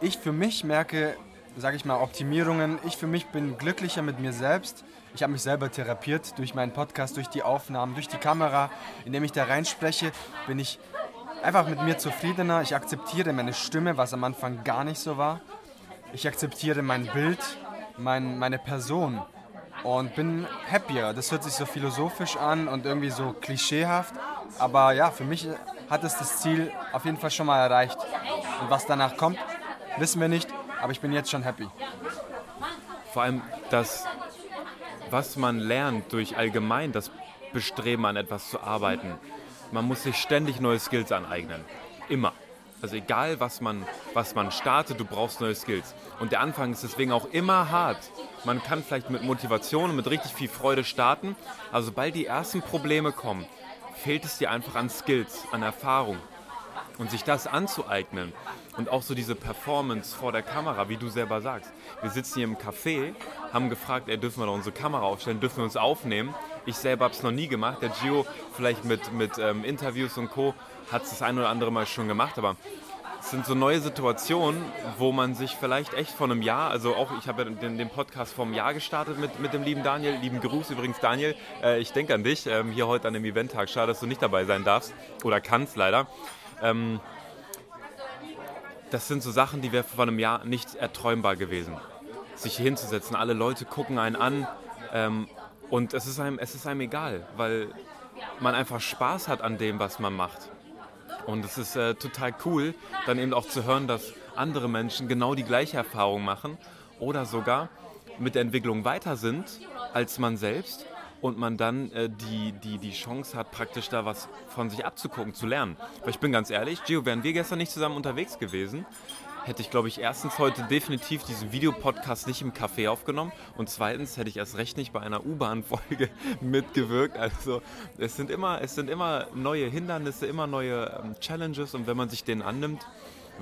ich für mich merke, sage ich mal, Optimierungen. Ich für mich bin glücklicher mit mir selbst. Ich habe mich selber therapiert durch meinen Podcast, durch die Aufnahmen, durch die Kamera. Indem ich da reinspreche, bin ich einfach mit mir zufriedener. Ich akzeptiere meine Stimme, was am Anfang gar nicht so war. Ich akzeptiere mein Bild, mein, meine Person und bin happier. Das hört sich so philosophisch an und irgendwie so klischeehaft. Aber ja, für mich hat es das Ziel auf jeden Fall schon mal erreicht. Und was danach kommt, wissen wir nicht, aber ich bin jetzt schon happy. Vor allem das, was man lernt durch allgemein das Bestreben an etwas zu arbeiten man muss sich ständig neue Skills aneignen. Immer. Also egal, was man, was man startet, du brauchst neue Skills. Und der Anfang ist deswegen auch immer hart. Man kann vielleicht mit Motivation und mit richtig viel Freude starten, aber sobald die ersten Probleme kommen, fehlt es dir einfach an Skills, an Erfahrung. Und sich das anzueignen und auch so diese Performance vor der Kamera, wie du selber sagst. Wir sitzen hier im Café, haben gefragt, ey, dürfen wir da unsere Kamera aufstellen, dürfen wir uns aufnehmen? Ich selber habe es noch nie gemacht. Der Gio vielleicht mit, mit ähm, Interviews und Co. hat es das ein oder andere Mal schon gemacht, aber es sind so neue Situationen, wo man sich vielleicht echt vor einem Jahr, also auch ich habe ja den, den, Podcast vor einem Jahr gestartet mit, mit dem lieben Daniel, lieben Gruß übrigens Daniel, äh, ich denke an dich, ähm, hier heute an dem Eventtag, schade, dass du nicht dabei sein darfst oder kannst leider. Ähm, das sind so Sachen, die wäre vor einem Jahr nicht erträumbar gewesen. Sich hier hinzusetzen, alle Leute gucken einen an ähm, und es ist, einem, es ist einem egal, weil man einfach Spaß hat an dem, was man macht. Und es ist äh, total cool, dann eben auch zu hören, dass andere Menschen genau die gleiche Erfahrung machen oder sogar mit der Entwicklung weiter sind als man selbst und man dann äh, die, die, die Chance hat, praktisch da was von sich abzugucken, zu lernen. Weil ich bin ganz ehrlich, Gio, wären wir gestern nicht zusammen unterwegs gewesen, hätte ich, glaube ich, erstens heute definitiv diesen Videopodcast nicht im Café aufgenommen und zweitens hätte ich erst recht nicht bei einer U-Bahn-Folge mitgewirkt. Also es sind, immer, es sind immer neue Hindernisse, immer neue ähm, Challenges und wenn man sich denen annimmt,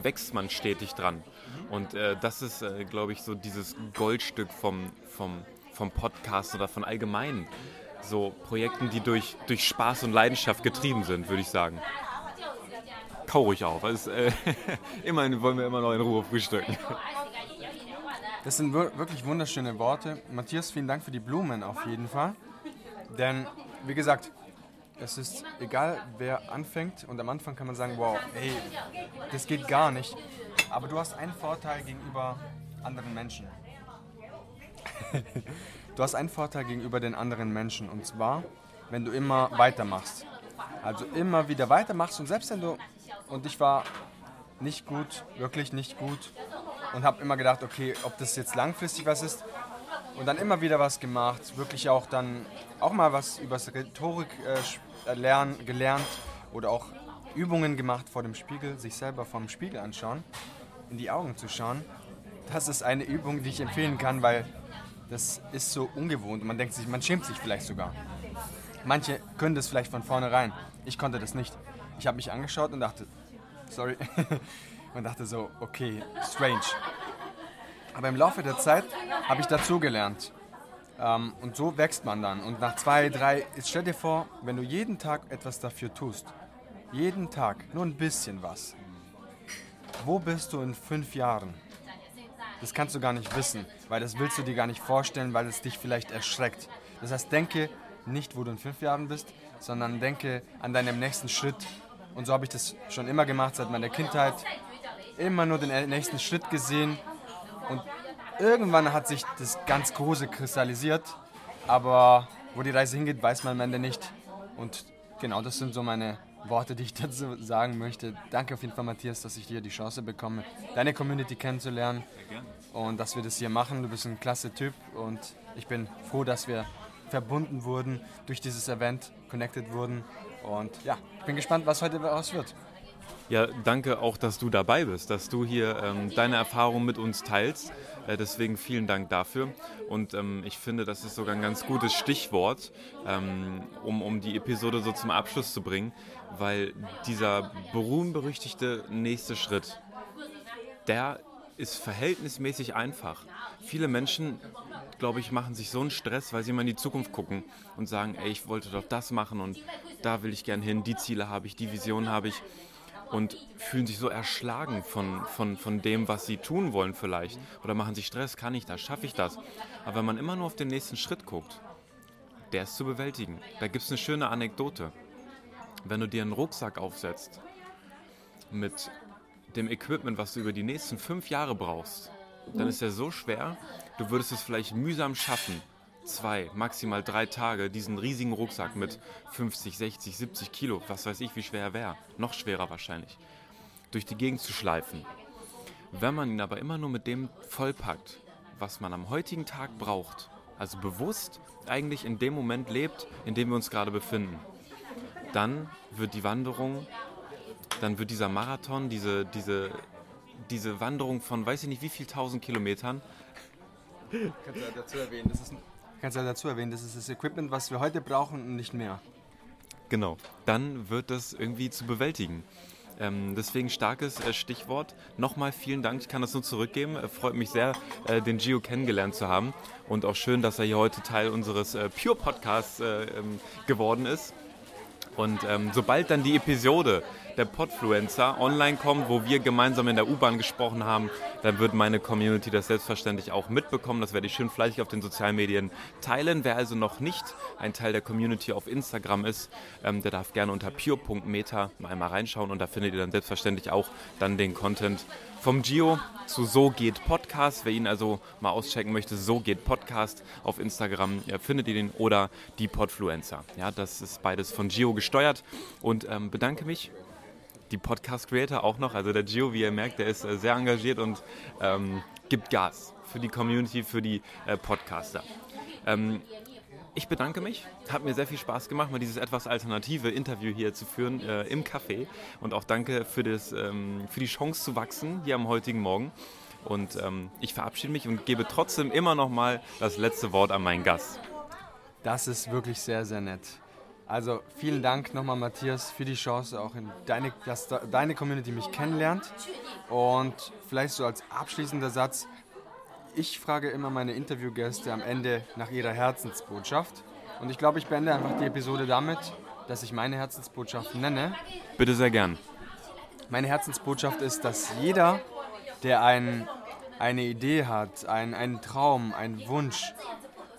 wächst man stetig dran. Und äh, das ist, äh, glaube ich, so dieses Goldstück vom, vom, vom Podcast oder von allgemeinen so Projekten, die durch, durch Spaß und Leidenschaft getrieben sind, würde ich sagen. Kau ruhig auf. Also, äh, immerhin wollen wir immer noch in Ruhe frühstücken. Das sind wirklich wunderschöne Worte. Matthias, vielen Dank für die Blumen auf jeden Fall. Denn, wie gesagt, es ist egal, wer anfängt. Und am Anfang kann man sagen, wow, ey, das geht gar nicht. Aber du hast einen Vorteil gegenüber anderen Menschen. Du hast einen Vorteil gegenüber den anderen Menschen. Und zwar, wenn du immer weitermachst. Also immer wieder weitermachst. Und selbst wenn du, und ich war nicht gut, wirklich nicht gut. Und habe immer gedacht, okay, ob das jetzt langfristig was ist. Und dann immer wieder was gemacht. Wirklich auch dann, auch mal was übers Rhetorik äh, lernen, gelernt. Oder auch Übungen gemacht vor dem Spiegel, sich selber vor dem Spiegel anschauen, in die Augen zu schauen. Das ist eine Übung, die ich empfehlen kann, weil das ist so ungewohnt. Man denkt sich, man schämt sich vielleicht sogar. Manche können das vielleicht von vornherein. Ich konnte das nicht. Ich habe mich angeschaut und dachte, sorry, und dachte so, okay, strange. Aber im Laufe der Zeit habe ich dazugelernt. Ähm, und so wächst man dann. Und nach zwei, drei, stell dir vor, wenn du jeden Tag etwas dafür tust, jeden Tag, nur ein bisschen was, wo bist du in fünf Jahren? Das kannst du gar nicht wissen, weil das willst du dir gar nicht vorstellen, weil es dich vielleicht erschreckt. Das heißt, denke nicht, wo du in fünf Jahren bist, sondern denke an deinem nächsten Schritt. Und so habe ich das schon immer gemacht, seit meiner Kindheit. Immer nur den nächsten Schritt gesehen. Und irgendwann hat sich das ganz Große kristallisiert. Aber wo die Reise hingeht, weiß man am Ende nicht. Und genau das sind so meine Worte, die ich dazu sagen möchte. Danke auf jeden Fall, Matthias, dass ich dir die Chance bekomme, deine Community kennenzulernen und dass wir das hier machen. Du bist ein klasse Typ und ich bin froh, dass wir verbunden wurden durch dieses Event, connected wurden. Und ja, ich bin gespannt, was heute daraus wird. Ja, danke auch, dass du dabei bist, dass du hier ähm, deine Erfahrungen mit uns teilst. Äh, deswegen vielen Dank dafür. Und ähm, ich finde, das ist sogar ein ganz gutes Stichwort, ähm, um, um die Episode so zum Abschluss zu bringen, weil dieser berühmt-berüchtigte nächste Schritt, der ist verhältnismäßig einfach. Viele Menschen, glaube ich, machen sich so einen Stress, weil sie immer in die Zukunft gucken und sagen, ey, ich wollte doch das machen und da will ich gern hin, die Ziele habe ich, die Vision habe ich und fühlen sich so erschlagen von, von, von dem, was sie tun wollen vielleicht. Oder machen sich Stress, kann ich das, schaffe ich das. Aber wenn man immer nur auf den nächsten Schritt guckt, der ist zu bewältigen. Da gibt es eine schöne Anekdote. Wenn du dir einen Rucksack aufsetzt mit dem Equipment, was du über die nächsten fünf Jahre brauchst, dann ist er so schwer, du würdest es vielleicht mühsam schaffen, zwei, maximal drei Tage diesen riesigen Rucksack mit 50, 60, 70 Kilo, was weiß ich, wie schwer er wäre, noch schwerer wahrscheinlich, durch die Gegend zu schleifen. Wenn man ihn aber immer nur mit dem vollpackt, was man am heutigen Tag braucht, also bewusst eigentlich in dem Moment lebt, in dem wir uns gerade befinden, dann wird die Wanderung, dann wird dieser Marathon, diese, diese, diese Wanderung von weiß ich nicht wie viel tausend Kilometern. Kannst du dazu erwähnen, das ist ein kannst du ja dazu erwähnen, das ist das Equipment, was wir heute brauchen und nicht mehr. Genau, dann wird das irgendwie zu bewältigen. Ähm, deswegen starkes äh, Stichwort. Nochmal vielen Dank, ich kann das nur zurückgeben. Äh, freut mich sehr, äh, den Gio kennengelernt zu haben. Und auch schön, dass er hier heute Teil unseres äh, Pure Podcasts äh, ähm, geworden ist. Und ähm, sobald dann die Episode der Podfluencer online kommt, wo wir gemeinsam in der U-Bahn gesprochen haben, dann wird meine Community das selbstverständlich auch mitbekommen. Das werde ich schön fleißig auf den sozialen Medien teilen. Wer also noch nicht ein Teil der Community auf Instagram ist, ähm, der darf gerne unter pure.meta mal einmal reinschauen und da findet ihr dann selbstverständlich auch dann den Content vom Gio zu So geht Podcast. Wer ihn also mal auschecken möchte, So geht Podcast auf Instagram, ja, findet ihr den oder die Podfluencer. Ja, das ist beides von Gio gesteuert und ähm, bedanke mich. Die Podcast-Creator auch noch, also der Gio, wie ihr merkt, der ist äh, sehr engagiert und ähm, gibt Gas für die Community, für die äh, Podcaster. Ähm, ich bedanke mich. Hat mir sehr viel Spaß gemacht, mal dieses etwas alternative Interview hier zu führen äh, im Café. Und auch danke für, das, ähm, für die Chance zu wachsen hier am heutigen Morgen. Und ähm, ich verabschiede mich und gebe trotzdem immer noch mal das letzte Wort an meinen Gast. Das ist wirklich sehr, sehr nett. Also vielen Dank nochmal, Matthias, für die Chance, auch in deine, dass deine Community mich kennenlernt. Und vielleicht so als abschließender Satz, ich frage immer meine Interviewgäste am Ende nach ihrer Herzensbotschaft. Und ich glaube, ich beende einfach die Episode damit, dass ich meine Herzensbotschaft nenne. Bitte sehr gern. Meine Herzensbotschaft ist, dass jeder, der ein, eine Idee hat, ein, einen Traum, einen Wunsch,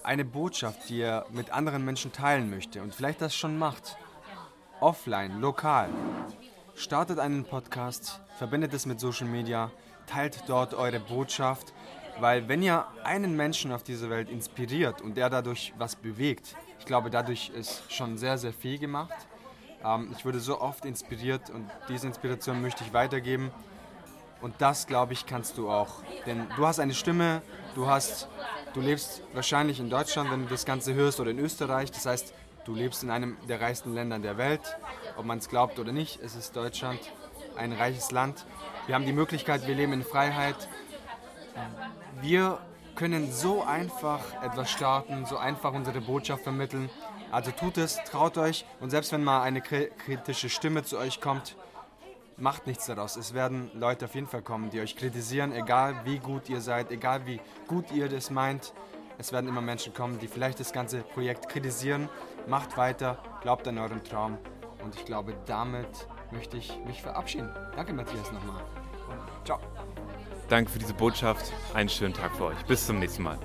eine Botschaft, die er mit anderen Menschen teilen möchte und vielleicht das schon macht, offline, lokal, startet einen Podcast, verbindet es mit Social Media, teilt dort eure Botschaft weil wenn ihr einen Menschen auf dieser Welt inspiriert und der dadurch was bewegt, ich glaube, dadurch ist schon sehr, sehr viel gemacht. Ähm, ich wurde so oft inspiriert und diese Inspiration möchte ich weitergeben. Und das, glaube ich, kannst du auch. Denn du hast eine Stimme, du, hast, du lebst wahrscheinlich in Deutschland, wenn du das Ganze hörst, oder in Österreich. Das heißt, du lebst in einem der reichsten Länder der Welt. Ob man es glaubt oder nicht, es ist Deutschland ein reiches Land. Wir haben die Möglichkeit, wir leben in Freiheit wir können so einfach etwas starten, so einfach unsere Botschaft vermitteln. Also tut es, traut euch und selbst wenn mal eine kritische Stimme zu euch kommt, macht nichts daraus. Es werden Leute auf jeden Fall kommen, die euch kritisieren, egal wie gut ihr seid, egal wie gut ihr das meint. Es werden immer Menschen kommen, die vielleicht das ganze Projekt kritisieren. Macht weiter, glaubt an euren Traum und ich glaube, damit möchte ich mich verabschieden. Danke Matthias nochmal ciao. Danke für diese Botschaft. Einen schönen Tag für euch. Bis zum nächsten Mal.